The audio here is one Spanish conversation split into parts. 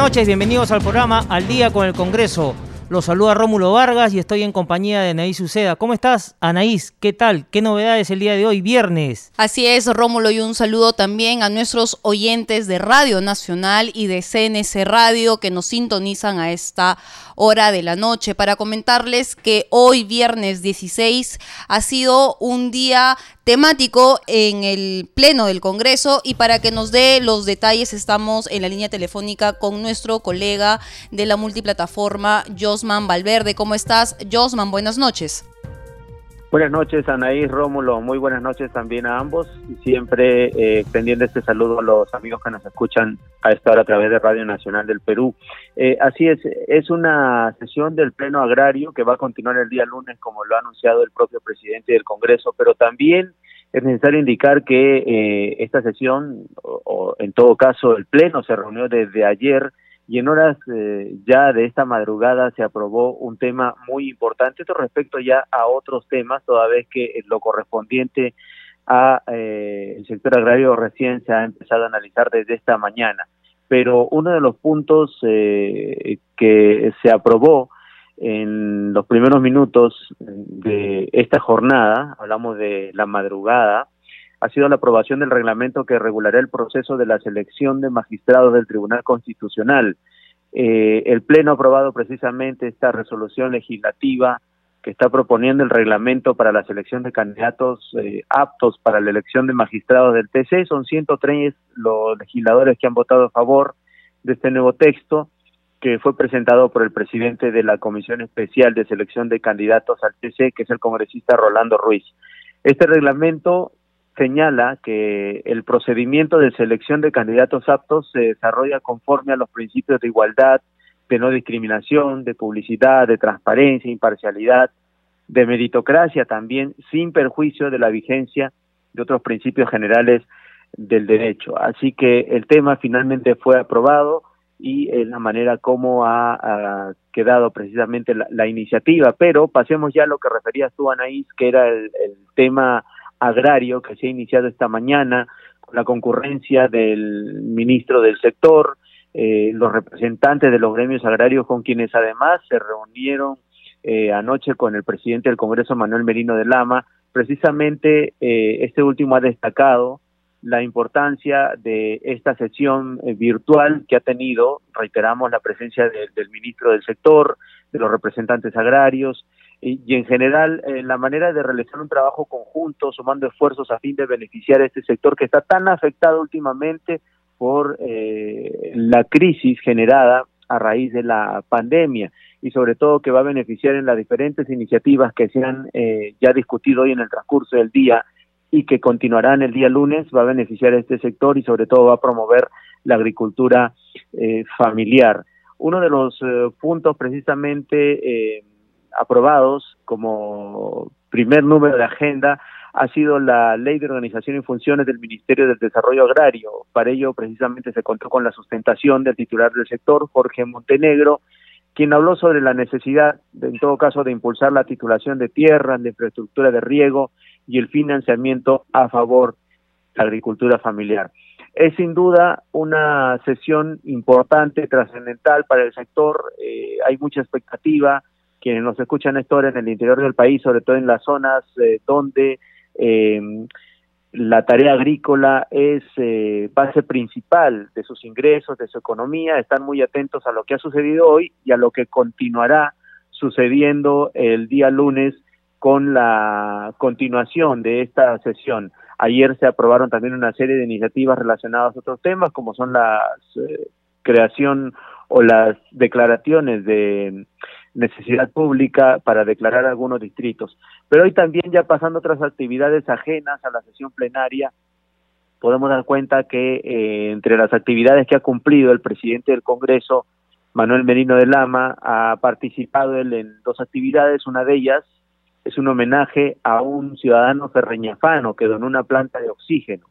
Noches, bienvenidos al programa Al Día con el Congreso. Los saluda Rómulo Vargas y estoy en compañía de Anaís Uceda. ¿Cómo estás, Anaís? ¿Qué tal? ¿Qué novedades el día de hoy, viernes? Así es, Rómulo, y un saludo también a nuestros oyentes de Radio Nacional y de CNC Radio que nos sintonizan a esta hora de la noche para comentarles que hoy, viernes 16, ha sido un día temático en el Pleno del Congreso y para que nos dé los detalles estamos en la línea telefónica con nuestro colega de la multiplataforma, Josman Valverde. ¿Cómo estás, Josman? Buenas noches. Buenas noches, Anaís, Rómulo. Muy buenas noches también a ambos. Siempre eh, extendiendo este saludo a los amigos que nos escuchan a esta hora a través de Radio Nacional del Perú. Eh, así es, es una sesión del Pleno Agrario que va a continuar el día lunes, como lo ha anunciado el propio presidente del Congreso, pero también es necesario indicar que eh, esta sesión, o, en todo caso el Pleno, se reunió desde ayer y en horas eh, ya de esta madrugada se aprobó un tema muy importante esto respecto ya a otros temas, toda vez que lo correspondiente a eh, el sector agrario recién se ha empezado a analizar desde esta mañana. Pero uno de los puntos eh, que se aprobó en los primeros minutos de esta jornada, hablamos de la madrugada, ha sido la aprobación del reglamento que regulará el proceso de la selección de magistrados del Tribunal Constitucional. Eh, el Pleno ha aprobado precisamente esta resolución legislativa que está proponiendo el reglamento para la selección de candidatos eh, aptos para la elección de magistrados del TC. Son 103 los legisladores que han votado a favor de este nuevo texto que fue presentado por el presidente de la Comisión Especial de Selección de Candidatos al TC, que es el congresista Rolando Ruiz. Este reglamento señala que el procedimiento de selección de candidatos aptos se desarrolla conforme a los principios de igualdad, de no discriminación, de publicidad, de transparencia, imparcialidad, de meritocracia también, sin perjuicio de la vigencia de otros principios generales del derecho. Así que el tema finalmente fue aprobado y es la manera como ha, quedado precisamente la, iniciativa. Pero pasemos ya a lo que referías tú, Anaís, que era el tema agrario que se ha iniciado esta mañana con la concurrencia del ministro del sector, eh, los representantes de los gremios agrarios con quienes además se reunieron eh, anoche con el presidente del Congreso, Manuel Merino de Lama. Precisamente eh, este último ha destacado la importancia de esta sesión virtual que ha tenido, reiteramos, la presencia del ministro del sector, de los representantes agrarios, y, en general eh, la manera de realizar un trabajo conjunto, sumando esfuerzos a fin de beneficiar a este sector que está tan afectado últimamente por eh, la crisis generada a raíz de la pandemia y sobre todo que va a beneficiar en las diferentes iniciativas que se han eh, ya discutido hoy en el transcurso del día y que continuarán el día lunes, va a beneficiar a este sector y sobre todo va a promover la agricultura familiar. Uno de los puntos precisamente aprobados como primer número de agenda ha sido la Ley de Organización y Funciones del Ministerio del Desarrollo Agrario. Para ello, precisamente, se contó con la sustentación del titular del sector, Jorge Montenegro, quien habló sobre la necesidad, en todo caso, de impulsar la titulación de tierras, de infraestructura de riego y el financiamiento a favor de la agricultura familiar. Es sin duda una sesión importante, trascendental para el sector. Eh, hay mucha expectativa, quienes nos escuchan esto ahora en el interior del país, sobre todo en las zonas eh, donde eh, la tarea agrícola es eh, base principal de sus ingresos, de su economía, están muy atentos a lo que ha sucedido hoy y a lo que continuará sucediendo el día lunes con la continuación de esta sesión. Ayer se aprobaron también una serie de iniciativas relacionadas a otros temas, como son la creación o las declaraciones de necesidad pública para declarar algunos distritos. Pero hoy también ya pasando otras actividades ajenas a la sesión plenaria, podemos dar cuenta que eh, entre las actividades que ha cumplido el presidente del Congreso Manuel Merino de Lama, ha participado él en dos actividades, una de ellas es un homenaje a un ciudadano ferreñafano que donó una planta de oxígeno.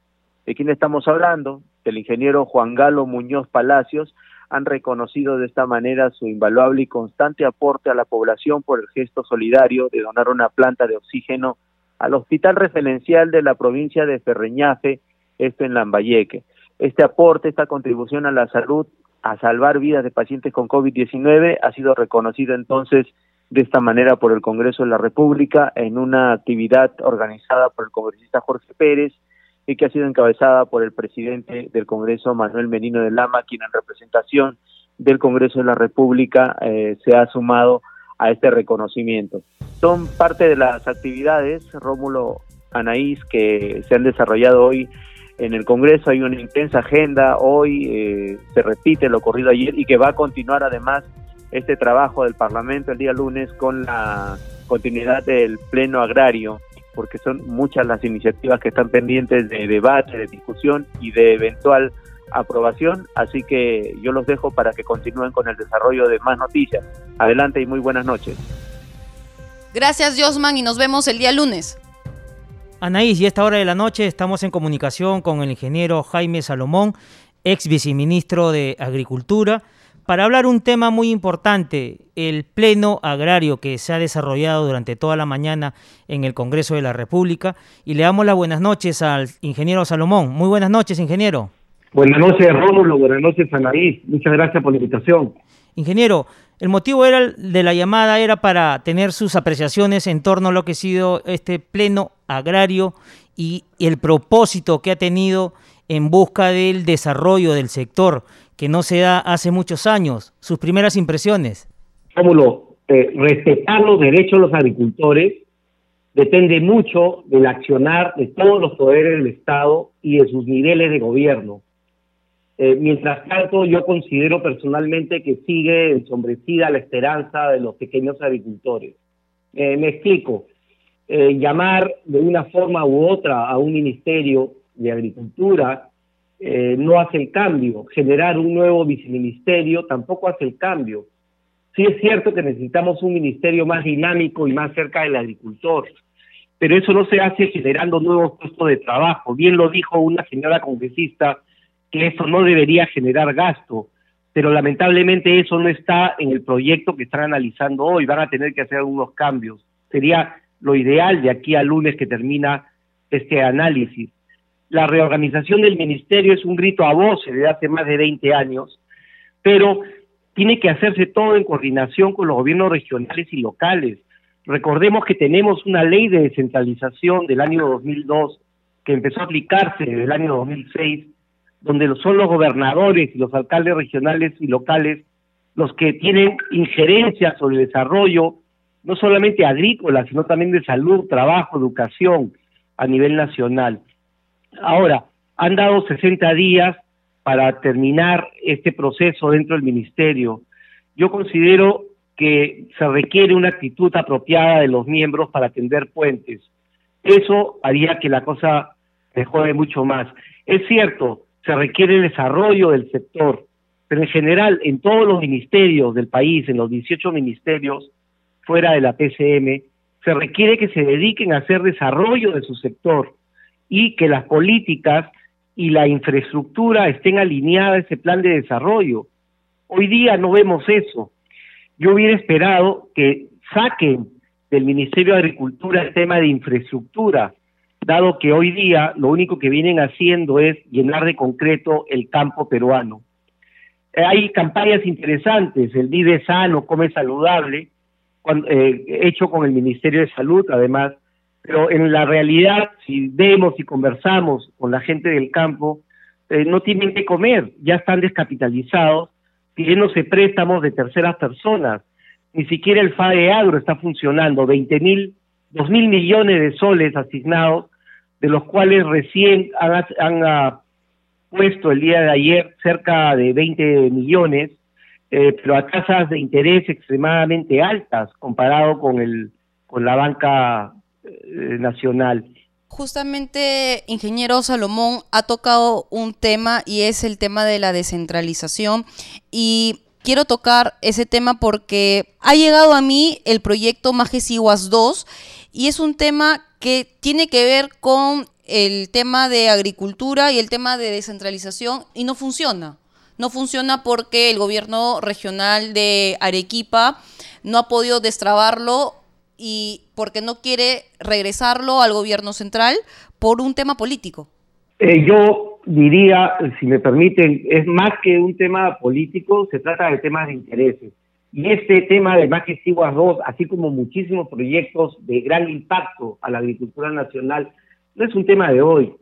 ¿De quién estamos hablando? El ingeniero Juan Galo Muñoz Palacios han reconocido de esta manera su invaluable y constante aporte a la población por el gesto solidario de donar una planta de oxígeno al hospital referencial de la provincia de Ferreñafe, esto en Lambayeque. Este aporte, esta contribución a la salud, a salvar vidas de pacientes con COVID-19, ha sido reconocido entonces de esta manera por el Congreso de la República en una actividad organizada por el congresista Jorge Pérez y que ha sido encabezada por el presidente del Congreso, Manuel Menino de Lama, quien en representación del Congreso de la República eh, se ha sumado a este reconocimiento. Son parte de las actividades, Rómulo Anaís, que se han desarrollado hoy en el Congreso. Hay una intensa agenda, hoy eh, se repite lo ocurrido ayer y que va a continuar además este trabajo del Parlamento el día lunes con la continuidad del Pleno Agrario, porque son muchas las iniciativas que están pendientes de debate, de discusión y de eventual aprobación, así que yo los dejo para que continúen con el desarrollo de más noticias. Adelante y muy buenas noches. Gracias, Josman, y nos vemos el día lunes. Anaís, y a esta hora de la noche estamos en comunicación con el ingeniero Jaime Salomón, ex viceministro de Agricultura para hablar un tema muy importante, el pleno agrario que se ha desarrollado durante toda la mañana en el Congreso de la República. Y le damos las buenas noches al ingeniero Salomón. Muy buenas noches, ingeniero. Buenas noches, Rómulo. Buenas noches, Anaí. Muchas gracias por la invitación. Ingeniero, el motivo era de la llamada era para tener sus apreciaciones en torno a lo que ha sido este pleno agrario y el propósito que ha tenido en busca del desarrollo del sector que no se da hace muchos años. Sus primeras impresiones. Rómulo, eh, respetar los derechos de los agricultores depende mucho del accionar de todos los poderes del Estado y de sus niveles de gobierno. Eh, mientras tanto, yo considero personalmente que sigue ensombrecida la esperanza de los pequeños agricultores. Eh, me explico. llamar de una forma u otra a un ministerio de agricultura eh, no hace el cambio. Generar un nuevo viceministerio tampoco hace el cambio. Sí es cierto que necesitamos un ministerio más dinámico y más cerca del agricultor, pero eso no se hace generando nuevos puestos de trabajo. Bien lo dijo una señora congresista que eso no debería generar gasto, pero lamentablemente eso no está en el proyecto que están analizando hoy. Van a tener que hacer algunos cambios. Sería lo ideal de aquí al lunes que termina este análisis. La reorganización del ministerio es un grito a voces de hace más de 20 años, pero tiene que hacerse todo en coordinación con los gobiernos regionales y locales. Recordemos que tenemos una ley de descentralización del año 2002 que empezó a aplicarse desde el año 2006, donde son los gobernadores y los alcaldes regionales y locales los que tienen injerencia sobre el desarrollo, no solamente agrícola, sino también de salud, trabajo, educación a nivel nacional. Ahora, han dado 60 días para terminar este proceso dentro del ministerio. Yo considero que se requiere una actitud apropiada de los miembros para atender puentes. Eso haría que la cosa mejore mucho más. Es cierto, se requiere desarrollo del sector, pero en general en todos los ministerios del país, en los 18 ministerios fuera de la PCM, se requiere que se dediquen a hacer desarrollo de su sector y que las políticas y la infraestructura estén alineadas a ese plan de desarrollo. Hoy día no vemos eso. Yo hubiera esperado que saquen del Ministerio de Agricultura el tema de infraestructura, dado que hoy día lo único que vienen haciendo es llenar de concreto el campo peruano. Eh, hay campañas interesantes, el Vive Sano, Come Saludable, eh, hecho con el Ministerio de Salud, además, pero en la realidad, si vemos y conversamos con la gente del campo, eh, no tienen que comer, ya están descapitalizados, pidiéndose préstamos de terceras personas. Ni siquiera el FAE Agro está funcionando, 20 mil, 2 mil millones de soles asignados, de los cuales recién han, han ah, puesto el día de ayer cerca de 20 millones, eh, pero a tasas de interés extremadamente altas comparado con el con la banca eh, nacional. Justamente, ingeniero Salomón ha tocado un tema y es el tema de la descentralización y quiero tocar ese tema porque ha llegado a mí el proyecto Majesiguas 2 y es un tema que tiene que ver con el tema de agricultura y el tema de descentralización y no funciona. No funciona porque el gobierno regional de Arequipa no ha podido destrabarlo y porque no quiere regresarlo al gobierno central por un tema político. Eh, yo diría, si me permiten, es más que un tema político, se trata de temas de intereses. Y este tema de Más que 2, así como muchísimos proyectos de gran impacto a la agricultura nacional, no es un tema de hoy,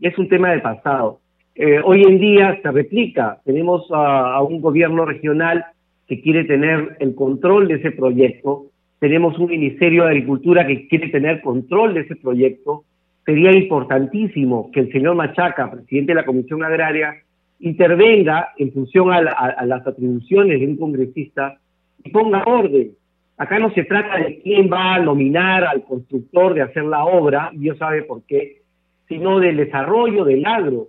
es un tema del pasado. Eh, hoy en día se replica, tenemos a, un gobierno regional que quiere tener el control de ese proyecto, tenemos un Ministerio de Agricultura que quiere tener control de ese proyecto, sería importantísimo que el señor Machaca, presidente de la Comisión Agraria, intervenga en función a, a las atribuciones de un congresista y ponga orden. Acá no se trata de quién va a nominar al constructor de hacer la obra, Dios sabe por qué, sino del desarrollo del agro.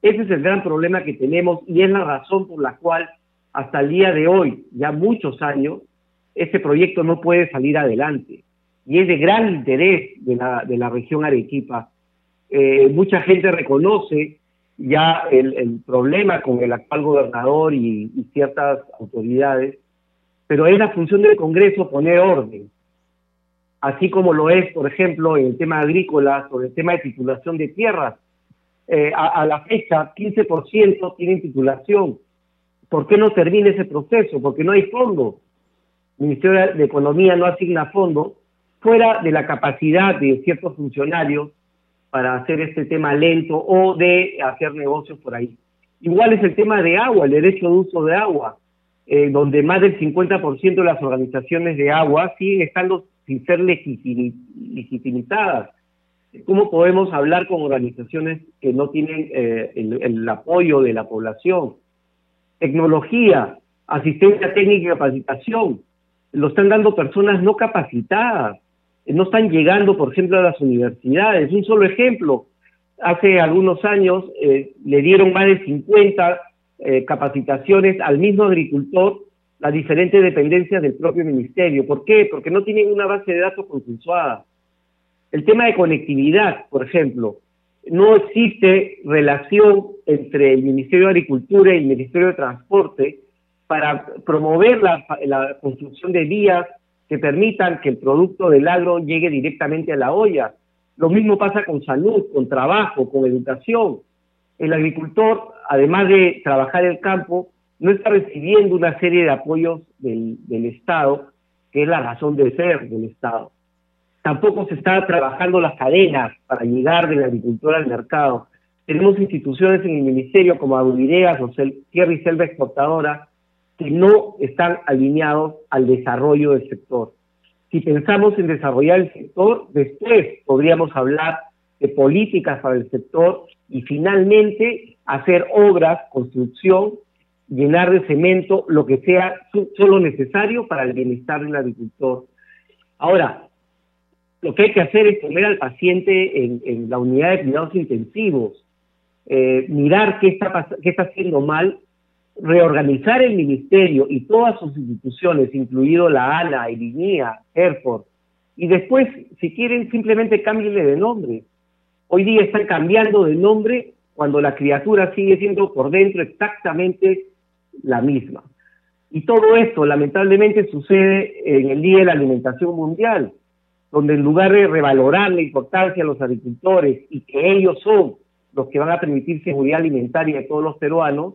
Ese es el gran problema que tenemos y es la razón por la cual hasta el día de hoy, ya muchos años, este proyecto no puede salir adelante. Y es de gran interés de la, de la región Arequipa. Eh, mucha gente reconoce ya el, problema con el actual gobernador y ciertas autoridades, pero es la función del Congreso poner orden, así como lo es, por ejemplo, en el tema agrícola, sobre el tema de titulación de tierras. Eh, a, la fecha, 15% tienen titulación. ¿Por qué no termina ese proceso? Porque no hay fondo. Ministerio de Economía no asigna fondo fuera de la capacidad de ciertos funcionarios para hacer este tema lento o de hacer negocios por ahí. Igual es el tema de agua, el derecho de uso de agua. Eh, donde más del 50% de las organizaciones de agua siguen estando sin ser legitimizadas. ¿Cómo podemos hablar con organizaciones que no tienen eh, el, apoyo de la población? Tecnología, asistencia técnica y capacitación, lo están dando personas no capacitadas, no están llegando, por ejemplo, a las universidades. Un solo ejemplo, hace algunos años eh, le dieron más de 50 eh, capacitaciones al mismo agricultor las diferentes dependencias del propio ministerio. ¿Por qué? Porque no tienen una base de datos consensuada. El tema de conectividad, por ejemplo, no existe relación entre el Ministerio de Agricultura y el Ministerio de Transporte para promover la, la construcción de vías que permitan que el producto del agro llegue directamente a la olla. Lo mismo pasa con salud, con trabajo, con educación el agricultor, además de trabajar el campo, no está recibiendo una serie de apoyos del, Estado, que es la razón de ser del Estado. Tampoco se está trabajando las cadenas para llegar del agricultor al mercado. Tenemos instituciones en el ministerio como Agudireas o Tierra y Selva Exportadora que no están alineados al desarrollo del sector. Si pensamos en desarrollar el sector, después podríamos hablar de políticas para el sector y finalmente hacer obras, construcción, llenar de cemento, lo que sea solo necesario para el bienestar del agricultor. Ahora, lo que hay que hacer es poner al paciente en, la unidad de cuidados intensivos, eh, mirar qué está, qué está haciendo mal, reorganizar el ministerio y todas sus instituciones, incluido la ANA, el INIA, Airport, y después, si quieren, simplemente cámbienle de nombre. Hoy día están cambiando de nombre cuando la criatura sigue siendo por dentro exactamente la misma. Y todo esto lamentablemente sucede en el Día de la Alimentación Mundial, donde en lugar de revalorar la importancia a los agricultores y que ellos son los que van a permitir seguridad alimentaria a todos los peruanos,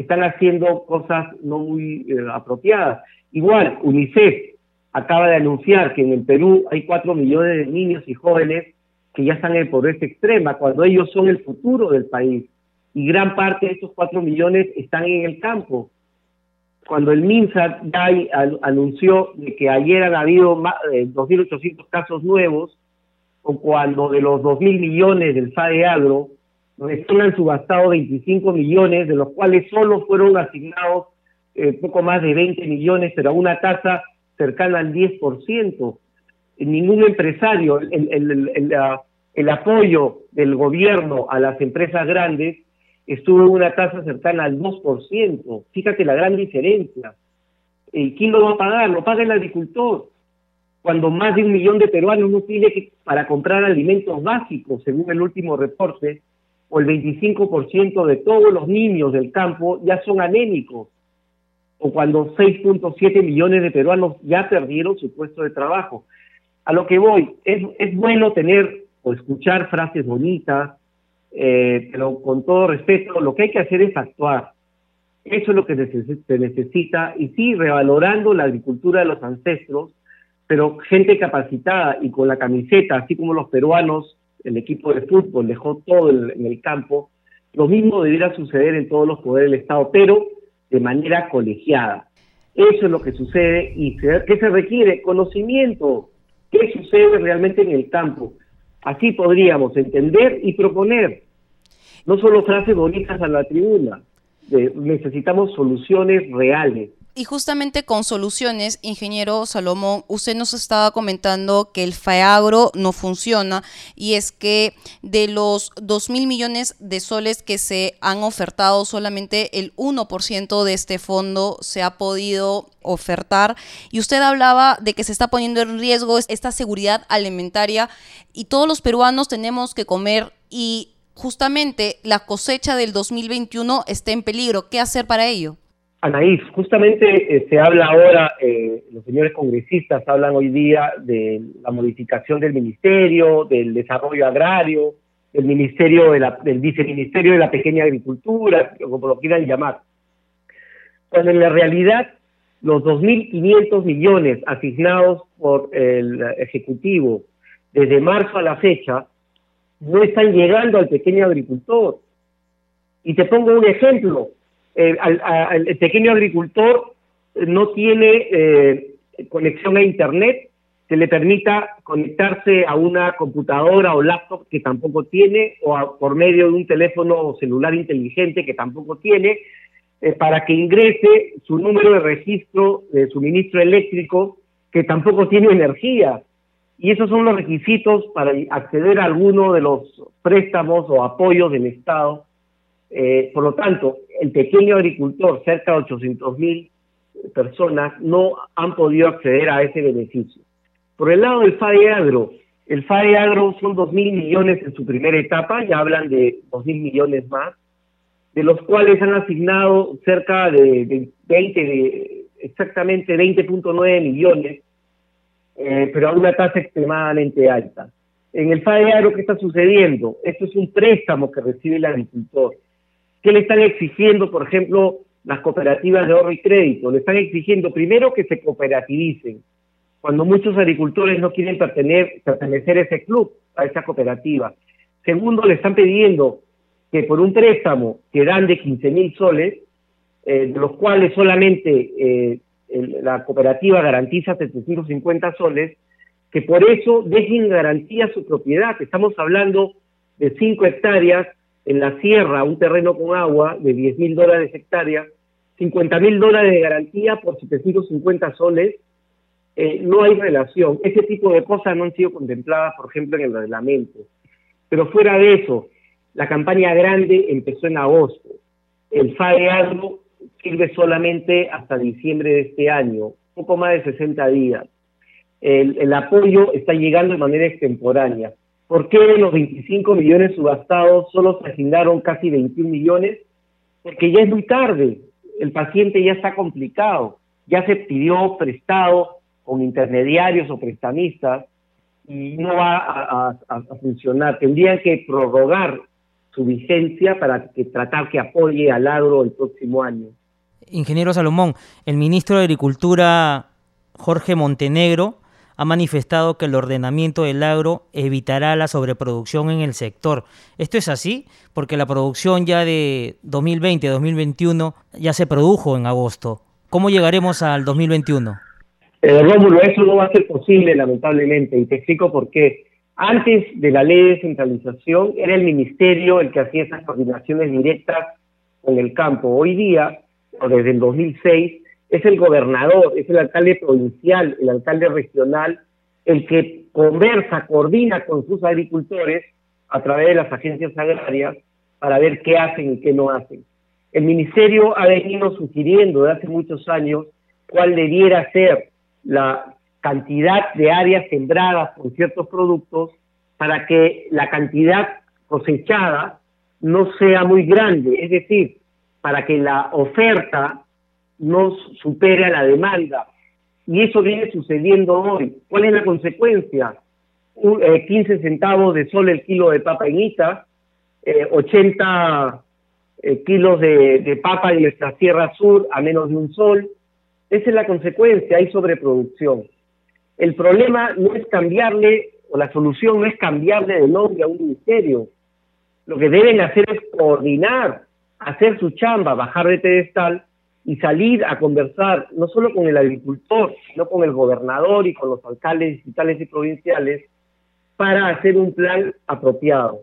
están haciendo cosas no muy eh, apropiadas. Igual, UNICEF acaba de anunciar que en el Perú hay cuatro millones de niños y jóvenes que ya están en pobreza extrema, cuando ellos son el futuro del país. Y gran parte de estos cuatro millones están en el campo. Cuando el MINSA ya anunció de que ayer han habido más de 2.800 casos nuevos, o cuando de los 2.000 millones del FADE Agro, recién han subastado 25 millones, de los cuales solo fueron asignados eh, poco más de 20 millones, pero a una tasa cercana al 10% ningún empresario, el, el, apoyo del gobierno a las empresas grandes estuvo en una tasa cercana al 2%. Fíjate la gran diferencia. ¿Y ¿Quién lo va a pagar? Lo paga el agricultor. Cuando más de un millón de peruanos no tiene para comprar alimentos básicos, según el último reporte, o el 25% de todos los niños del campo ya son anémicos, o cuando 6.7 millones de peruanos ya perdieron su puesto de trabajo. A lo que voy, es, es bueno tener o escuchar frases bonitas, eh, pero con todo respeto, lo que hay que hacer es actuar. Eso es lo que se necesita, y sí, revalorando la agricultura de los ancestros, pero gente capacitada y con la camiseta, así como los peruanos, el equipo de fútbol dejó todo en el campo, lo mismo debiera suceder en todos los poderes del Estado, pero de manera colegiada. Eso es lo que sucede y ¿qué se requiere? Conocimiento. ¿Qué sucede realmente en el campo? Así podríamos entender y proponer. No solo frases bonitas a la tribuna, necesitamos soluciones reales. Y justamente con soluciones, ingeniero Salomón, usted nos estaba comentando que el FAEAGRO no funciona y es que de los 2 mil millones de soles que se han ofertado, solamente el 1% de este fondo se ha podido ofertar. Y usted hablaba de que se está poniendo en riesgo esta seguridad alimentaria y todos los peruanos tenemos que comer y justamente la cosecha del 2021 está en peligro. ¿Qué hacer para ello? Anaís, justamente eh, se habla ahora, eh, los señores congresistas hablan hoy día de la modificación del ministerio, del desarrollo agrario, del ministerio de la, del viceministerio de la pequeña agricultura, como lo quieran llamar. Cuando en la realidad los 2.500 millones asignados por el Ejecutivo desde marzo a la fecha no están llegando al pequeño agricultor. Y te pongo un ejemplo, eh, el pequeño agricultor no tiene eh, conexión a Internet que le permita conectarse a una computadora o laptop que tampoco tiene, o por medio de un teléfono celular inteligente que tampoco tiene, eh, para que ingrese su número de registro de suministro eléctrico que tampoco tiene energía. Y esos son los requisitos para acceder a alguno de los préstamos o apoyos del Estado eh, por lo tanto, el pequeño agricultor, cerca de 800 mil personas, no han podido acceder a ese beneficio. Por el lado del FADE Agro, el FADE Agro son 2 mil millones en su primera etapa, ya hablan de 2 mil millones más, de los cuales han asignado cerca de, 20, de, exactamente 20.9 millones, eh, pero a una tasa extremadamente alta. En el FADE Agro, ¿qué está sucediendo? Esto es un préstamo que recibe el agricultor ¿Qué le están exigiendo, por ejemplo, las cooperativas de ahorro y crédito? Le están exigiendo primero que se cooperativicen, cuando muchos agricultores no quieren pertenecer, a ese club, a esa cooperativa. Segundo, le están pidiendo que por un préstamo que dan de 15 mil soles, eh, de los cuales solamente eh, la cooperativa garantiza 750 soles, que por eso dejen garantía su propiedad. Estamos hablando de 5 hectáreas en la sierra un terreno con agua de 10 mil dólares hectárea, 50 mil dólares de garantía por 750 soles, eh, no hay relación. Ese tipo de cosas no han sido contempladas, por ejemplo, en el reglamento. Pero fuera de eso, la campaña grande empezó en agosto. El FAE Agro sirve solamente hasta diciembre de este año, poco más de 60 días. El, el apoyo está llegando de manera extemporánea. ¿Por qué de los 25 millones subastados solo se asignaron casi 21 millones? Porque ya es muy tarde, el paciente ya está complicado, ya se pidió prestado con intermediarios o prestamistas y no va a, funcionar. Tendrían que prorrogar su vigencia para que tratar que apoye al agro el próximo año. Ingeniero Salomón, el ministro de Agricultura Jorge Montenegro ha manifestado que el ordenamiento del agro evitará la sobreproducción en el sector. ¿Esto es así? Porque la producción ya de 2020-2021 ya se produjo en agosto. ¿Cómo llegaremos al 2021? Eh, Rómulo, eso no va a ser posible, lamentablemente, y te explico por qué. Antes de la ley de descentralización, era el ministerio el que hacía esas coordinaciones directas con el campo. Hoy día, o desde el 2006, es el gobernador, es el alcalde provincial, el alcalde regional, el que conversa, coordina con sus agricultores a través de las agencias agrarias para ver qué hacen y qué no hacen. El ministerio ha venido sugiriendo desde hace muchos años cuál debiera ser la cantidad de áreas sembradas con ciertos productos para que la cantidad cosechada no sea muy grande, es decir, para que la oferta no supere a la demanda. Y eso viene sucediendo hoy. ¿Cuál es la consecuencia? 15 eh, centavos de sol el kilo de papa en Ita, 80 eh, eh, kilos de, de, papa en nuestra Sierra Sur a menos de un sol. Esa es la consecuencia, hay sobreproducción. El problema no es cambiarle, o la solución no es cambiarle de nombre a un ministerio. Lo que deben hacer es coordinar, hacer su chamba, bajar de pedestal y salir a conversar no solo con el agricultor, sino con el gobernador y con los alcaldes distritales y provinciales para hacer un plan apropiado.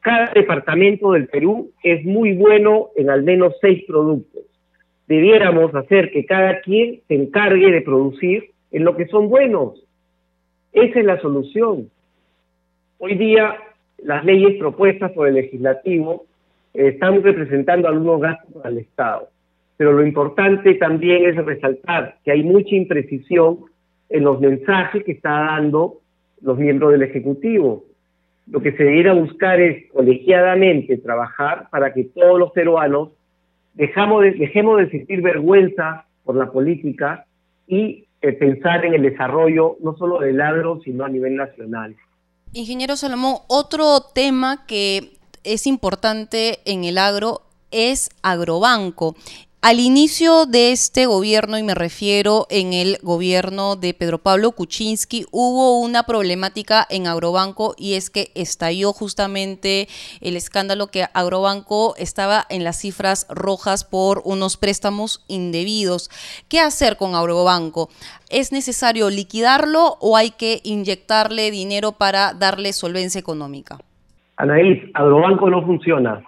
Cada departamento del Perú es muy bueno en al menos seis productos. Debiéramos hacer que cada quien se encargue de producir en lo que son buenos. Esa es la solución. Hoy día las leyes propuestas por el legislativo eh, están representando algunos gastos al Estado. Pero lo importante también es resaltar que hay mucha imprecisión en los mensajes que está dando los miembros del Ejecutivo. Lo que se debiera buscar es colegiadamente trabajar para que todos los peruanos dejamos de, dejemos de sentir vergüenza por la política y eh, pensar en el desarrollo no solo del agro, sino a nivel nacional. Ingeniero Salomón, otro tema que es importante en el agro es Agrobanco. Al inicio de este gobierno, y me refiero en el gobierno de Pedro Pablo Kuczynski, hubo una problemática en Agrobanco y es que estalló justamente el escándalo que Agrobanco estaba en las cifras rojas por unos préstamos indebidos. ¿Qué hacer con Agrobanco? ¿Es necesario liquidarlo o hay que inyectarle dinero para darle solvencia económica? Anaís, Agrobanco no funciona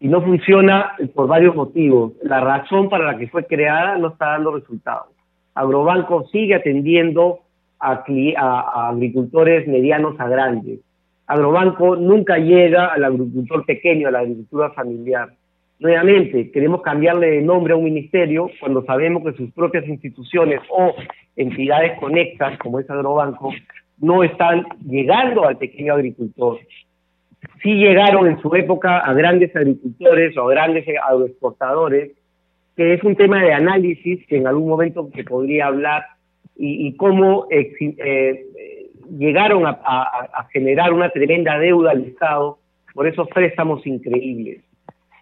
y no funciona por varios motivos. La razón para la que fue creada no está dando resultados. Agrobanco sigue atendiendo a, agricultores medianos a grandes. Agrobanco nunca llega al agricultor pequeño, a la agricultura familiar. Nuevamente, queremos cambiarle de nombre a un ministerio cuando sabemos que sus propias instituciones o entidades conectas, como es Agrobanco, no están llegando al pequeño agricultor sí llegaron en su época a grandes agricultores o a grandes agroexportadores, que es un tema de análisis que en algún momento se podría hablar y, cómo eh, llegaron a, generar una tremenda deuda al Estado por esos préstamos increíbles.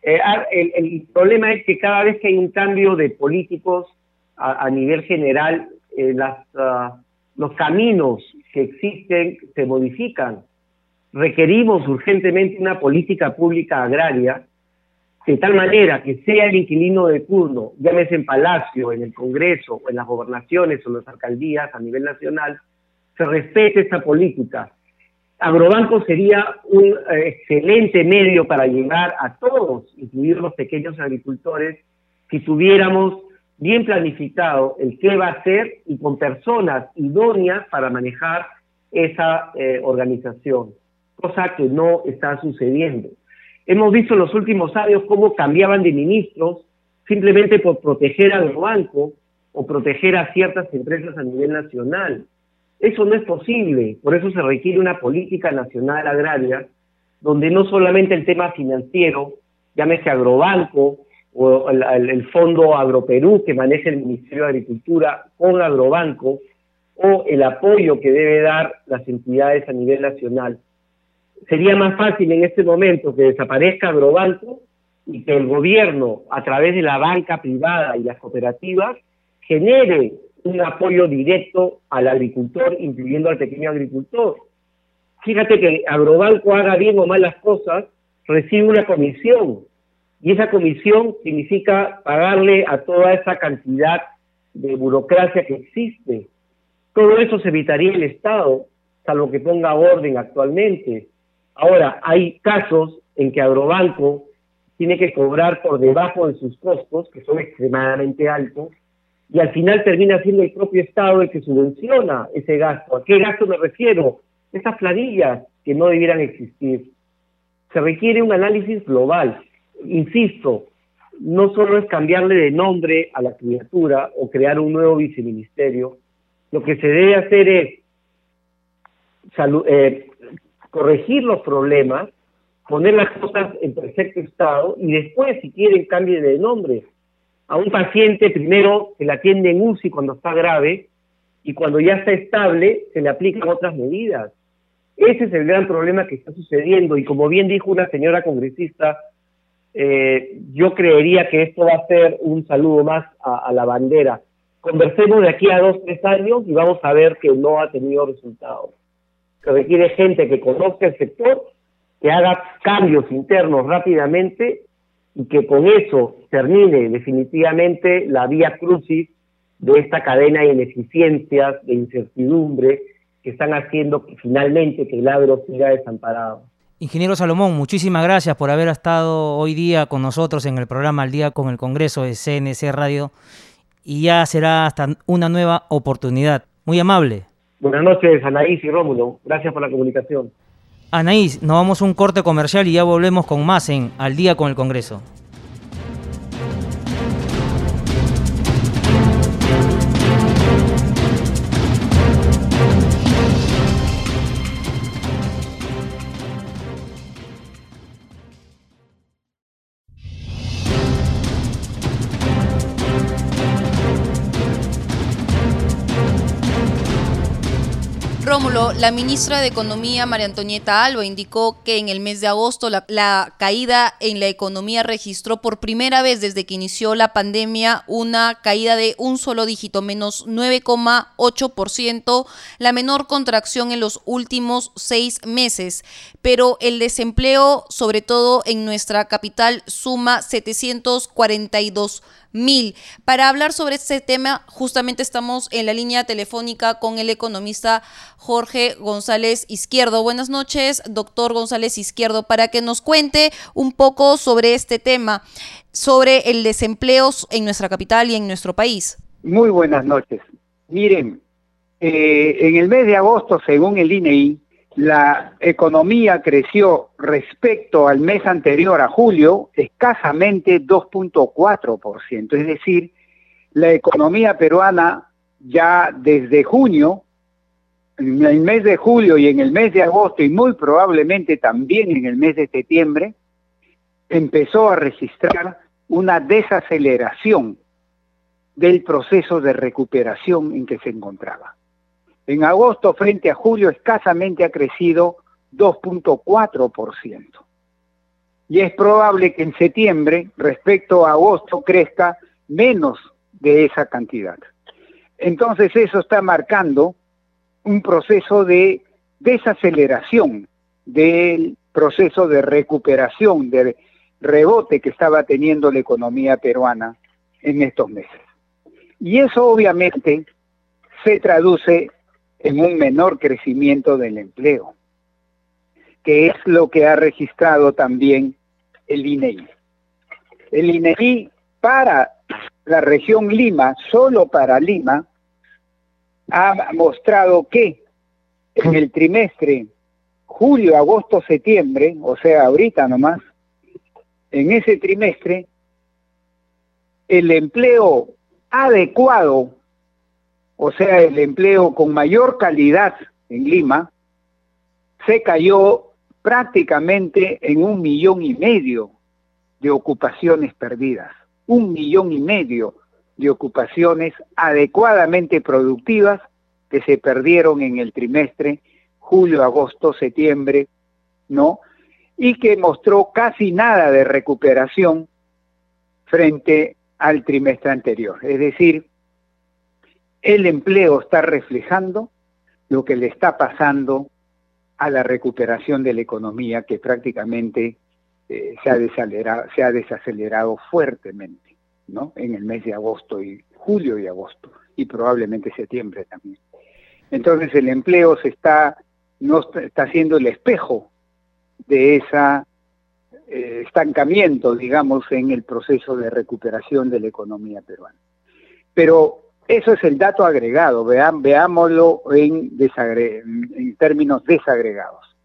Eh, el, problema es que cada vez que hay un cambio de políticos a, nivel general, eh, las, ah, los caminos que existen se modifican requerimos urgentemente una política pública agraria de tal manera que sea el inquilino de turno, llámese en Palacio, en el Congreso, en las gobernaciones o en las alcaldías a nivel nacional, se respete esta política. Agrobanco sería un eh, excelente medio para llegar a todos, incluir los pequeños agricultores, si tuviéramos bien planificado el qué va a hacer y con personas idóneas para manejar esa eh, organización cosa que no está sucediendo. Hemos visto en los últimos años cómo cambiaban de ministros simplemente por proteger al banco o proteger a ciertas empresas a nivel nacional. Eso no es posible, por eso se requiere una política nacional agraria donde no solamente el tema financiero, llámese agrobanco o el, el Fondo Agroperú que maneja el Ministerio de Agricultura con agrobanco, o el apoyo que debe dar las entidades a nivel nacional, sería más fácil en este momento que desaparezca Agrobanco y que el gobierno, a través de la banca privada y las cooperativas, genere un apoyo directo al agricultor, incluyendo al pequeño agricultor. Fíjate que Agrobanco haga bien o mal las cosas, recibe una comisión, y esa comisión significa pagarle a toda esa cantidad de burocracia que existe. Todo eso se evitaría el Estado, salvo que ponga orden actualmente. Ahora, hay casos en que Agrobanco tiene que cobrar por debajo de sus costos, que son extremadamente altos, y al final termina siendo el propio Estado el que subvenciona ese gasto. ¿A qué gasto me refiero? Esas planillas que no debieran existir. se requiere un análisis global. Insisto, no solo es cambiarle de nombre a la criatura o crear un nuevo viceministerio, lo que se debe hacer es eh, corregir los problemas, poner las cosas en perfecto estado y después, si quieren, cambie de nombre. A un paciente primero se le atiende en UCI cuando está grave y cuando ya está estable se le aplican otras medidas. Ese es el gran problema que está sucediendo y como bien dijo una señora congresista, eh, yo creería que esto va a ser un saludo más a, la bandera. Conversemos de aquí a dos, tres años y vamos a ver que no ha tenido resultados. Requiere gente que conozca el sector, que haga cambios internos rápidamente y que con eso termine definitivamente la vía crucis de esta cadena de ineficiencias, de incertidumbre, que están haciendo que finalmente el agro siga desamparado. Ingeniero Salomón, muchísimas gracias por haber estado hoy día con nosotros en el programa Al Día con el Congreso de CNC Radio y ya será hasta una nueva oportunidad. Muy amable. Buenas noches, Anaís y Rómulo. Gracias por la comunicación. Anaís, nos vamos a un corte comercial y ya volvemos con más en Al Día con el Congreso. La ministra de Economía, María Antonieta Alba, indicó que en el mes de agosto la, caída en la economía registró por primera vez desde que inició la pandemia una caída de un solo dígito, menos 9,8%, la menor contracción en los últimos seis meses. Pero el desempleo, sobre todo en nuestra capital, suma 742 mil. Para hablar sobre este tema, justamente estamos en la línea telefónica con el economista Jorge González Izquierdo. Buenas noches, doctor González Izquierdo, para que nos cuente un poco sobre este tema, sobre el desempleo en nuestra capital y en nuestro país. Muy buenas noches. Miren, eh, en el mes de agosto, según el INEI, la economía creció respecto al mes anterior, a julio, escasamente 2.4%. Es decir, la economía peruana ya desde junio, en el mes de julio y en el mes de agosto y muy probablemente también en el mes de septiembre, empezó a registrar una desaceleración del proceso de recuperación en que se encontraba. En agosto frente a julio escasamente ha crecido 2.4%. Y es probable que en septiembre, respecto a agosto, crezca menos de esa cantidad. Entonces eso está marcando un proceso de desaceleración del proceso de recuperación, de rebote que estaba teniendo la economía peruana en estos meses. Y eso obviamente se traduce en un menor crecimiento del empleo, que es lo que ha registrado también el INEI. El INEI para la región Lima, solo para Lima, ha mostrado que en el trimestre julio, agosto, septiembre, o sea, ahorita nomás, en ese trimestre, el empleo adecuado o sea, el empleo con mayor calidad en Lima, se cayó prácticamente en un millón y medio de ocupaciones perdidas, un millón y medio de ocupaciones adecuadamente productivas que se perdieron en el trimestre julio, agosto, septiembre, ¿no? Y que mostró casi nada de recuperación frente al trimestre anterior. Es decir, el empleo está reflejando lo que le está pasando a la recuperación de la economía que prácticamente eh, se, ha desacelerado, fuertemente ¿no? en el mes de agosto y julio y agosto y probablemente septiembre también. Entonces el empleo está no está siendo el espejo de ese eh, estancamiento, digamos, en el proceso de recuperación de la economía peruana. Pero eso es el dato agregado, veámoslo en, en términos desagregados.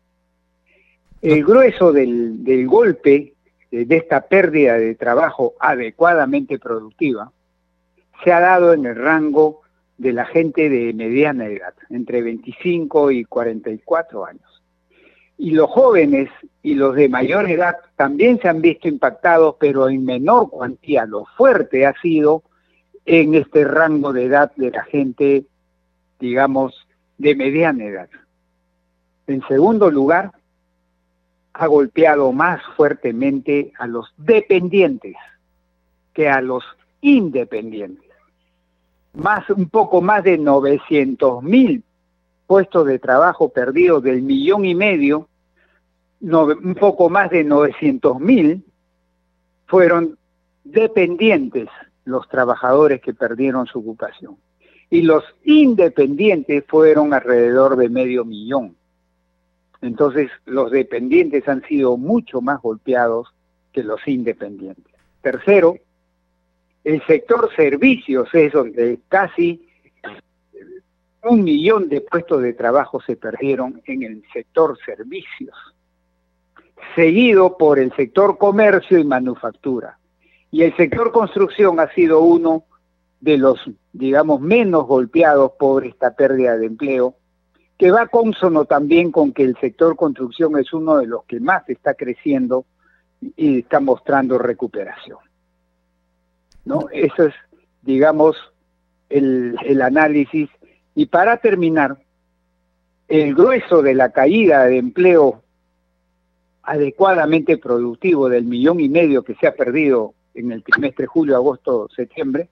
El grueso del, del golpe de esta pérdida de trabajo adecuadamente productiva se ha dado en el rango de la gente de mediana edad, entre 25 y 44 años. Y los jóvenes y los de mayor edad también se han visto impactados, pero en menor cuantía. Lo fuerte ha sido en este rango de edad de la gente, digamos, de mediana edad. En segundo lugar, ha golpeado más fuertemente a los dependientes que a los independientes. Más, un poco más de 900 mil puestos de trabajo perdidos del millón y medio, un poco más de 900 mil fueron dependientes los trabajadores que perdieron su ocupación. Y los independientes fueron alrededor de medio millón. Entonces, los dependientes han sido mucho más golpeados que los independientes. Tercero, el sector servicios es donde casi un millón de puestos de trabajo se perdieron en el sector servicios, seguido por el sector comercio y manufactura. Y el sector construcción ha sido uno de los, digamos, menos golpeados por esta pérdida de empleo, que va consono también con que el sector construcción es uno de los que más está creciendo y está mostrando recuperación. ¿No? Eso es, digamos, el, el análisis. Y para terminar, el grueso de la caída de empleo adecuadamente productivo del millón y medio que se ha perdido en el trimestre julio, agosto, septiembre,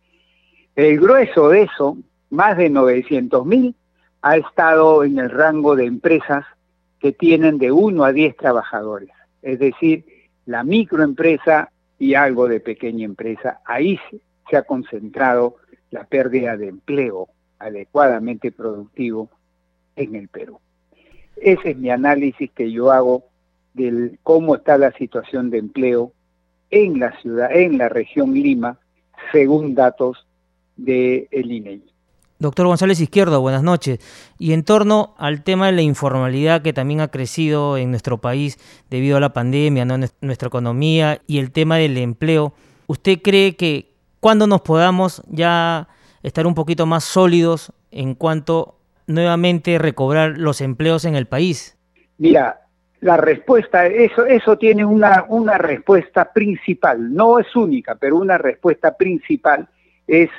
el grueso de eso, más de 900 mil, ha estado en el rango de empresas que tienen de 1 a 10 trabajadores, es decir, la microempresa y algo de pequeña empresa. Ahí se ha concentrado la pérdida de empleo adecuadamente productivo en el Perú. Ese es mi análisis que yo hago de cómo está la situación de empleo en la ciudad, en la región Lima, según datos del de INEI. Doctor González Izquierdo, buenas noches. Y en torno al tema de la informalidad que también ha crecido en nuestro país debido a la pandemia, ¿no? nuestra economía y el tema del empleo, ¿usted cree que cuando nos podamos ya estar un poquito más sólidos en cuanto nuevamente recobrar los empleos en el país? Mira, la respuesta, eso, eso tiene una, una respuesta principal, no es única, pero una respuesta principal es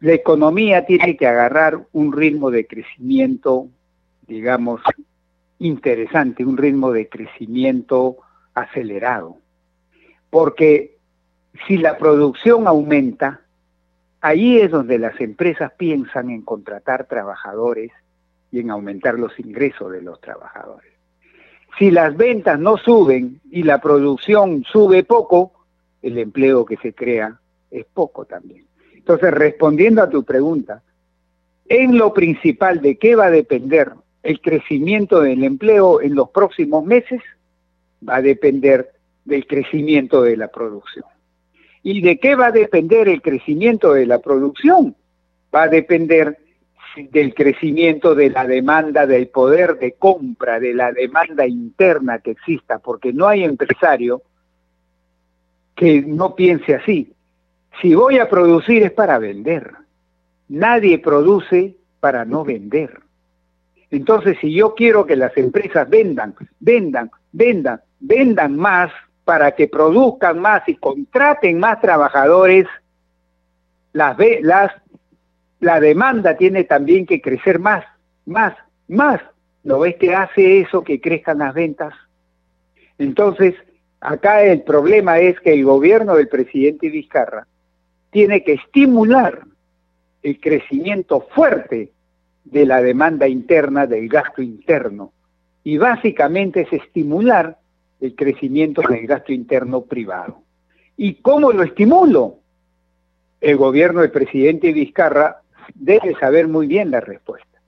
la economía tiene que agarrar un ritmo de crecimiento, digamos, interesante, un ritmo de crecimiento acelerado. Porque si la producción aumenta, ahí es donde las empresas piensan en contratar trabajadores y en aumentar los ingresos de los trabajadores. Si las ventas no suben y la producción sube poco, el empleo que se crea es poco también. Entonces, respondiendo a tu pregunta, en lo principal de qué va a depender el crecimiento del empleo en los próximos meses, va a depender del crecimiento de la producción. ¿Y de qué va a depender el crecimiento de la producción? Va a depender del crecimiento de la demanda, del poder de compra, de la demanda interna que exista, porque no hay empresario que no piense así. Si voy a producir es para vender. Nadie produce para no vender. Entonces, si yo quiero que las empresas vendan, vendan, vendan, vendan más para que produzcan más y contraten más trabajadores, las, las, la demanda tiene también que crecer más, más, más. ¿No ves que hace eso que crezcan las ventas? Entonces, acá el problema es que el gobierno del presidente Vizcarra tiene que estimular el crecimiento fuerte de la demanda interna, del gasto interno. Y básicamente es estimular el crecimiento del gasto interno privado. ¿Y cómo lo estimulo? El gobierno del presidente Vizcarra debe saber muy bien la respuesta.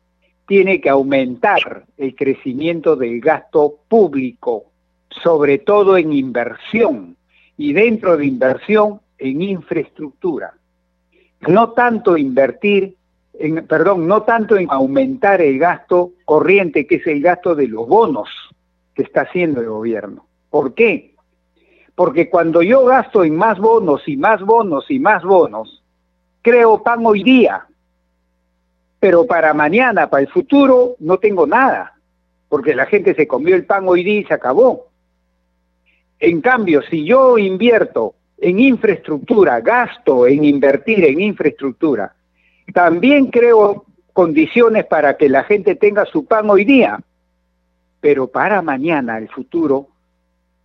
Tiene que aumentar el crecimiento del gasto público, sobre todo en inversión. Y dentro de inversión, en infraestructura. No tanto invertir, en, perdón, no tanto en aumentar el gasto corriente, que es el gasto de los bonos que está haciendo el gobierno. ¿Por qué? Porque cuando yo gasto en más bonos y más bonos y más bonos, creo pan hoy día, pero para mañana, para el futuro, no tengo nada, porque la gente se comió el pan hoy día y se acabó. En cambio, si yo invierto en infraestructura, gasto en invertir en infraestructura, también creo condiciones para que la gente tenga su pan hoy día, pero para mañana, el futuro,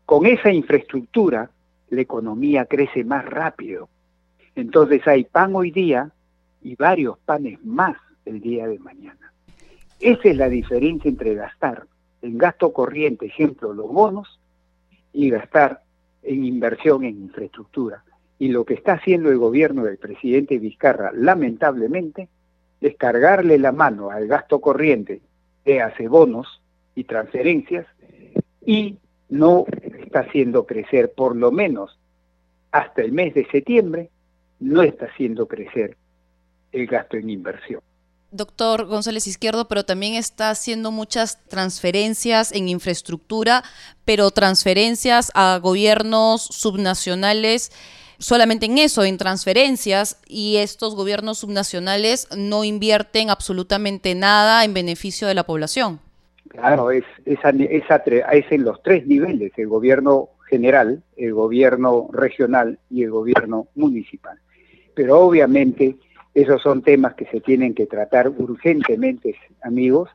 con esa infraestructura, la economía crece más rápido. Entonces hay pan hoy día y varios panes más el día de mañana. Esa es la diferencia entre gastar en gasto corriente, ejemplo, los bonos, y gastar en inversión en infraestructura. Y lo que está haciendo el gobierno del presidente Vizcarra, lamentablemente, es cargarle la mano al gasto corriente, de hace bonos y transferencias, y no está haciendo crecer, por lo menos hasta el mes de septiembre, no está haciendo crecer el gasto en inversión. Doctor González Izquierdo, pero también está haciendo muchas transferencias en infraestructura, pero transferencias a gobiernos subnacionales solamente en eso, en transferencias, y estos gobiernos subnacionales no invierten absolutamente nada en beneficio de la población. Claro, es, es en los tres niveles, el gobierno general, el gobierno regional y el gobierno municipal. Pero obviamente esos son temas que se tienen que tratar urgentemente, amigos,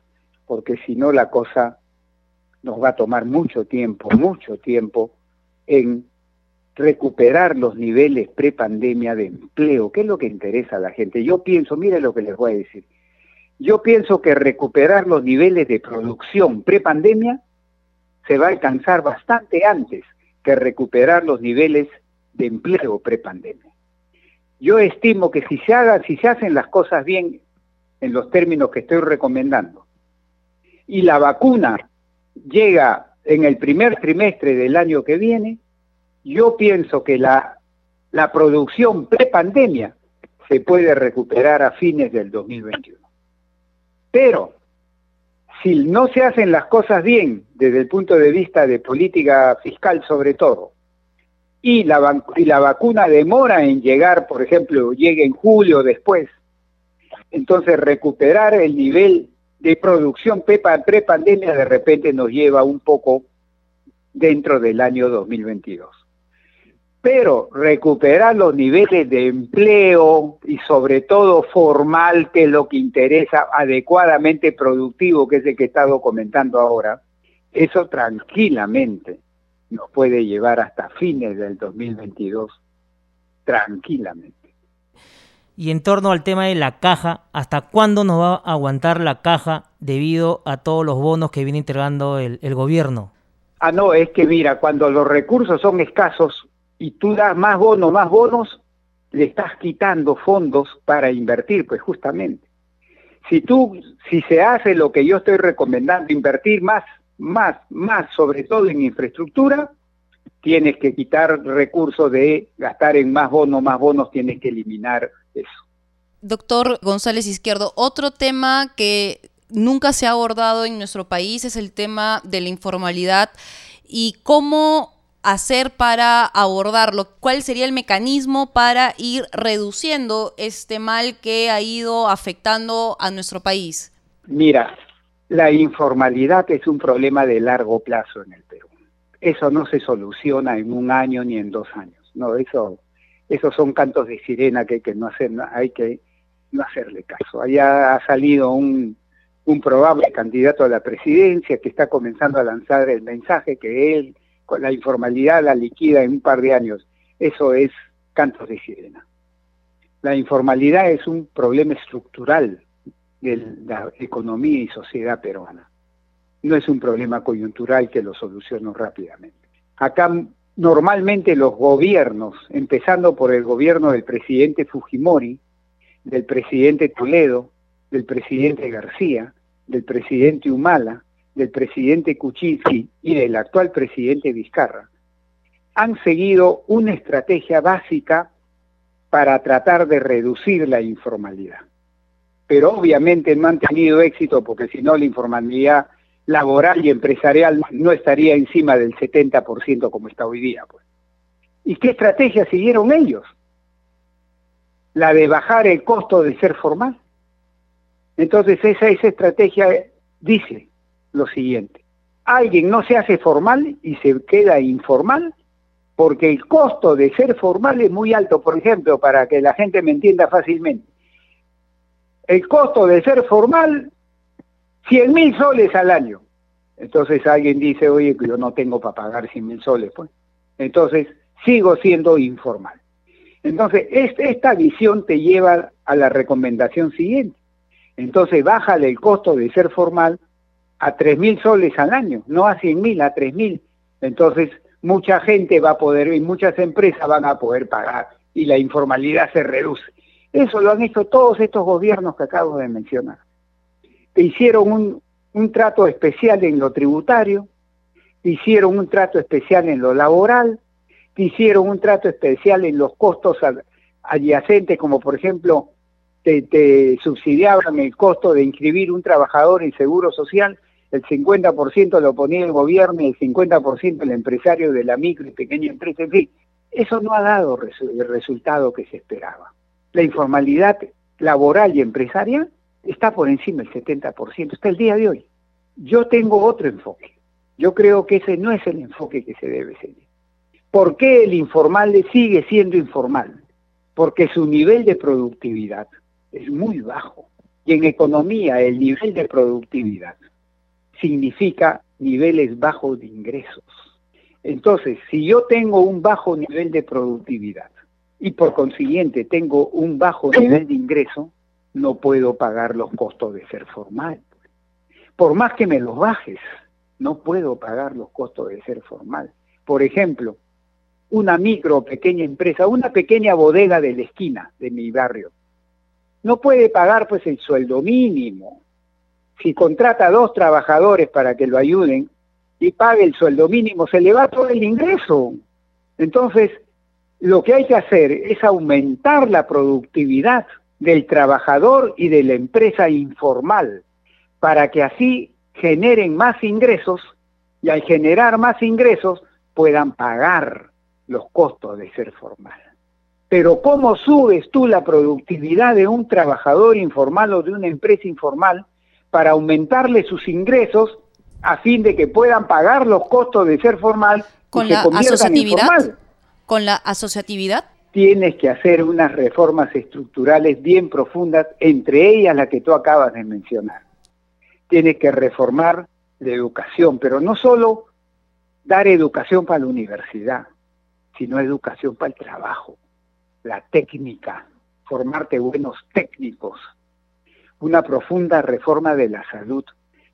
porque si no la cosa nos va a tomar mucho tiempo, mucho tiempo en recuperar los niveles prepandemia de empleo, que es lo que interesa a la gente. Yo pienso, mire lo que les voy a decir, yo pienso que recuperar los niveles de producción prepandemia se va a alcanzar bastante antes que recuperar los niveles de empleo prepandemia. Yo estimo que si se hagan, si se hacen las cosas bien en los términos que estoy recomendando y la vacuna llega en el primer trimestre del año que viene, yo pienso que la, la producción prepandemia se puede recuperar a fines del 2021. Pero si no se hacen las cosas bien desde el punto de vista de política fiscal sobre todo, y la, y la vacuna demora en llegar, por ejemplo, llegue en julio después, entonces recuperar el nivel de producción pre-pandemia de repente nos lleva un poco dentro del año 2022 pero recuperar los niveles de empleo y sobre todo formal, que es lo que interesa, adecuadamente productivo, que es el que he estado comentando ahora, eso tranquilamente nos puede llevar hasta fines del 2022, tranquilamente. Y en torno al tema de la caja, ¿hasta cuándo nos va a aguantar la caja debido a todos los bonos que viene entregando el, el gobierno? Ah, no, es que mira, cuando los recursos son escasos, y tú das más bonos, más bonos, le estás quitando fondos para invertir, pues justamente. Si tú, si se hace lo que yo estoy recomendando, invertir más, más, más, sobre todo en infraestructura, tienes que quitar recursos de gastar en más bonos, más bonos, tienes que eliminar eso. Doctor González Izquierdo, otro tema que nunca se ha abordado en nuestro país es el tema de la informalidad y cómo hacer para abordarlo? ¿Cuál sería el mecanismo para ir reduciendo este mal que ha ido afectando a nuestro país? Mira, la informalidad es un problema de largo plazo en el Perú. Eso no se soluciona en un año ni en dos años. No, eso, esos son cantos de sirena que hay que no hacer, hay que no hacerle caso. Allá ha salido un, un probable candidato a la presidencia que está comenzando a lanzar el mensaje que él la informalidad la liquida en un par de años. Eso es cantos de sirena. La informalidad es un problema estructural de la economía y sociedad peruana. No es un problema coyuntural que lo soluciono rápidamente. Acá normalmente los gobiernos, empezando por el gobierno del presidente Fujimori, del presidente Toledo, del presidente García, del presidente Humala, del presidente Kuczynski y del actual presidente Vizcarra, han seguido una estrategia básica para tratar de reducir la informalidad. Pero obviamente no han tenido éxito porque si no la informalidad laboral y empresarial no estaría encima del 70% como está hoy día. Pues. ¿Y qué estrategia siguieron ellos? La de bajar el costo de ser formal. Entonces esa, esa estrategia dice lo siguiente. Alguien no se hace formal y se queda informal porque el costo de ser formal es muy alto. Por ejemplo, para que la gente me entienda fácilmente, el costo de ser formal 100 mil soles al año. Entonces alguien dice, oye, yo no tengo para pagar 100 mil soles, pues. Entonces sigo siendo informal. Entonces, esta visión te lleva a la recomendación siguiente. Entonces, bájale el costo de ser formal a 3 mil soles al año, no a 100 mil, a 3 mil. Entonces, mucha gente va a poder, y muchas empresas van a poder pagar, y la informalidad se reduce. Eso lo han hecho todos estos gobiernos que acabo de mencionar hicieron un, trato especial en lo tributario, hicieron un trato especial en lo laboral, hicieron un trato especial en los costos adyacentes, como por ejemplo, te, subsidiaban el costo de inscribir un trabajador en seguro social, el 50% lo ponía el gobierno y el 50% el empresario de la micro y pequeña empresa, en fin, eso no ha dado el resultado que se esperaba. La informalidad laboral y empresarial está por encima del 70%, está el día de hoy. Yo tengo otro enfoque. Yo creo que ese no es el enfoque que se debe seguir. ¿Por qué el informal sigue siendo informal? Porque su nivel de productividad es muy bajo. Y en economía el nivel de productividad significa niveles bajos de ingresos. Entonces, si yo tengo un bajo nivel de productividad y por consiguiente tengo un bajo nivel de ingreso, no puedo pagar los costos de ser formal. Por más que me los bajes, no puedo pagar los costos de ser formal. Por ejemplo, una micro pequeña empresa, una pequeña bodega de la esquina de mi barrio, no puede pagar pues el sueldo mínimo. Si contrata a dos trabajadores para que lo ayuden y pague el sueldo mínimo, se le va todo el ingreso. Entonces, lo que hay que hacer es aumentar la productividad del trabajador y de la empresa informal, para que así generen más ingresos y al generar más ingresos puedan pagar los costos de ser formal. Pero ¿cómo subes tú la productividad de un trabajador informal o de una empresa informal para aumentarle sus ingresos a fin de que puedan pagar los costos de ser formal con la asociatividad? ¿Con la asociatividad? tienes que hacer unas reformas estructurales bien profundas, entre ellas la que tú acabas de mencionar. Tienes que reformar la educación, pero no solo dar educación para la universidad, sino educación para el trabajo, la técnica, formarte buenos técnicos, una profunda reforma de la salud,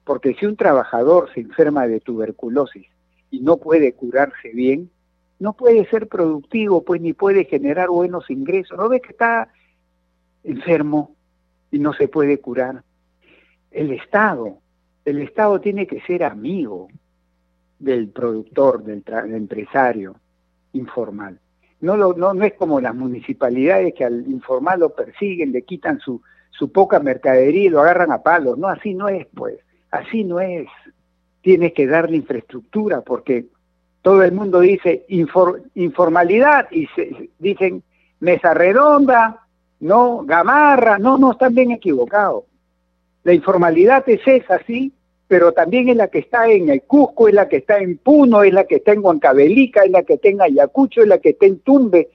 porque si un trabajador se enferma de tuberculosis y no puede curarse bien, no puede ser productivo, pues ni puede generar buenos ingresos. ¿No ve que está enfermo y no se puede curar? El Estado, el Estado tiene que ser amigo del productor, del, empresario informal. No, lo, no, no es como las municipalidades que al informal lo persiguen, le quitan su, su poca mercadería y lo agarran a palos. No, así no es, pues. Así no es. Tienes que darle infraestructura porque todo el mundo dice informalidad y se, dicen mesa redonda, no, gamarra, no, no, están bien equivocados. La informalidad es esa, sí, pero también es la que está en el Cusco, es la que está en Puno, es la que está en Huancavelica, es la que está en Ayacucho, es la que está en Tumbe.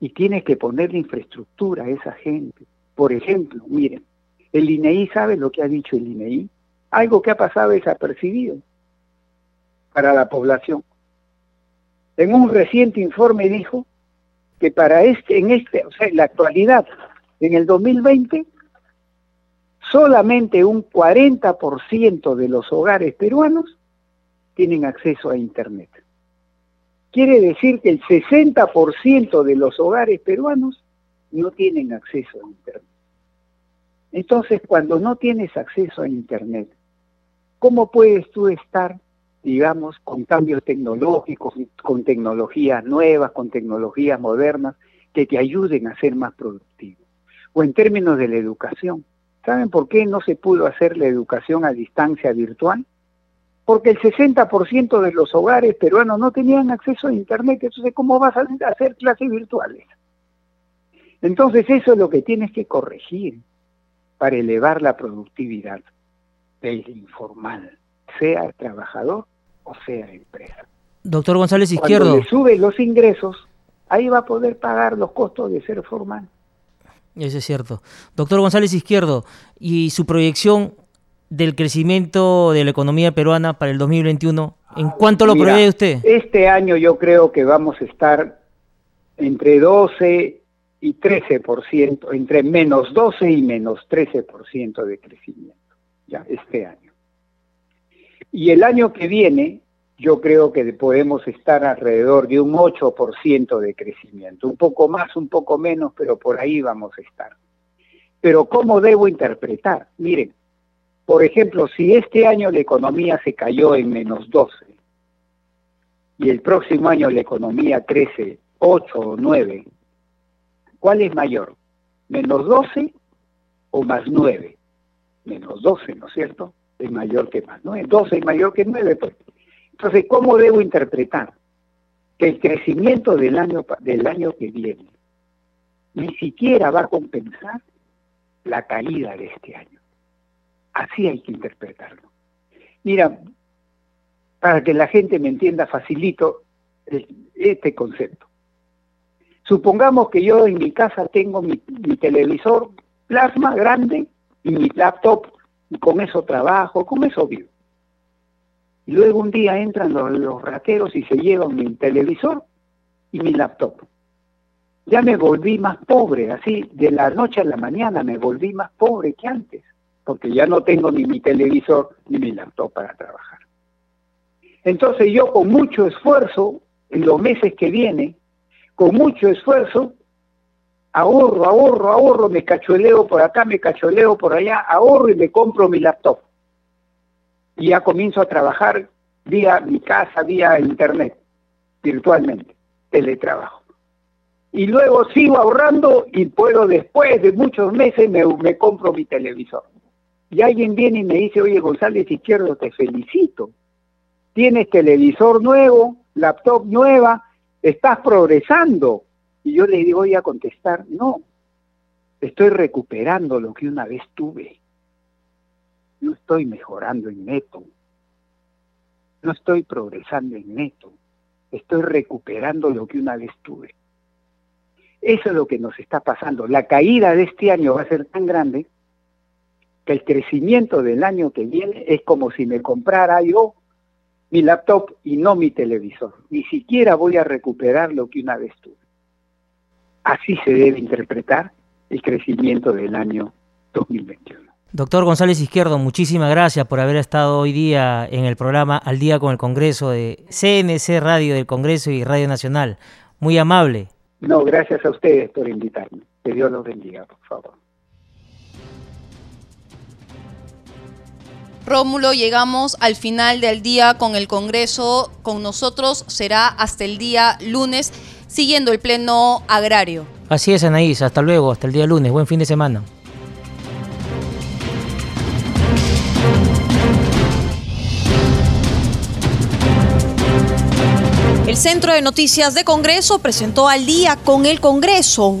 Y tienes que ponerle infraestructura a esa gente. Por ejemplo, miren, el INEI sabe lo que ha dicho el INEI, algo que ha pasado desapercibido para la población en un reciente informe dijo que para este, en este, o sea, en la actualidad, en el 2020, solamente un 40% de los hogares peruanos tienen acceso a Internet. Quiere decir que el 60% de los hogares peruanos no tienen acceso a Internet. Entonces, cuando no tienes acceso a Internet, ¿cómo puedes tú estar digamos, con cambios tecnológicos, con tecnologías nuevas, con tecnologías modernas, que te ayuden a ser más productivo. O en términos de la educación. ¿Saben por qué no se pudo hacer la educación a distancia virtual? porque el 60% de los hogares peruanos no tenían acceso a Internet, entonces ¿cómo vas a hacer clases virtuales? Entonces eso es lo que tienes que corregir para elevar la productividad del informal, sea trabajador o sea empresa. Doctor González Izquierdo. Cuando le sube los ingresos, ahí va a poder pagar los costos de ser formal. Eso es cierto. Doctor González Izquierdo, ¿y su proyección del crecimiento de la economía peruana para el 2021, en cuánto lo prevé usted? Este año yo creo que vamos a estar entre 12 y 13%, entre menos 12 y menos 13% de crecimiento, ya este año. Y el año que viene yo creo que podemos estar alrededor de un 8% de crecimiento, un poco más, un poco menos, pero por ahí vamos a estar. Pero ¿cómo debo interpretar? Miren, por ejemplo, si este año la economía se cayó en menos 12 y el próximo año la economía crece 8 o 9, ¿cuál es mayor? ¿Menos 12 o más 9? Menos 12, ¿no es cierto? Es mayor que más 9. 12 es mayor que 9, pues. Entonces, ¿cómo debo interpretar que el crecimiento del año, del año que viene ni siquiera va a compensar la caída de este año? Así hay que interpretarlo. Mira, para que la gente me entienda facilito este concepto. Supongamos que yo en mi casa tengo mi televisor plasma grande y mi laptop, y con eso trabajo, con eso vivo. Y luego un día entran los, rateros y se llevan mi televisor y mi laptop. Ya me volví más pobre, así, de la noche a la mañana me volví más pobre que antes, porque ya no tengo ni mi televisor ni mi laptop para trabajar. Entonces yo con mucho esfuerzo, en los meses que vienen, con mucho esfuerzo, ahorro, ahorro, ahorro, me cacholeo por acá, me cacholeo por allá, ahorro y me compro mi laptop y ya comienzo a trabajar vía mi casa, vía internet, virtualmente, teletrabajo. Y luego sigo ahorrando y puedo después de muchos meses me, me compro mi televisor. Y alguien viene y me dice, oye González Izquierdo, te felicito. Tienes televisor nuevo, laptop nueva, estás progresando. Y yo le voy a contestar, no, estoy recuperando lo que una vez tuve no estoy mejorando en neto, no estoy progresando en neto, estoy recuperando lo que una vez tuve. Eso es lo que nos está pasando. La caída de este año va a ser tan grande que el crecimiento del año que viene es como si me comprara yo mi laptop y no mi televisor. Ni siquiera voy a recuperar lo que una vez tuve. Así se debe interpretar el crecimiento del año 2021. Doctor González Izquierdo, muchísimas gracias por haber estado hoy día en el programa Al Día con el Congreso de CNC Radio del Congreso y Radio Nacional. Muy amable. No, gracias a ustedes por invitarme. Que Dios los bendiga, por favor. Rómulo, llegamos al final del día con el Congreso. Con nosotros será hasta el día lunes, siguiendo el Pleno Agrario. Así es, Anaís. Hasta luego, hasta el día lunes. Buen fin de semana. El Centro de Noticias de Congreso presentó al día con el Congreso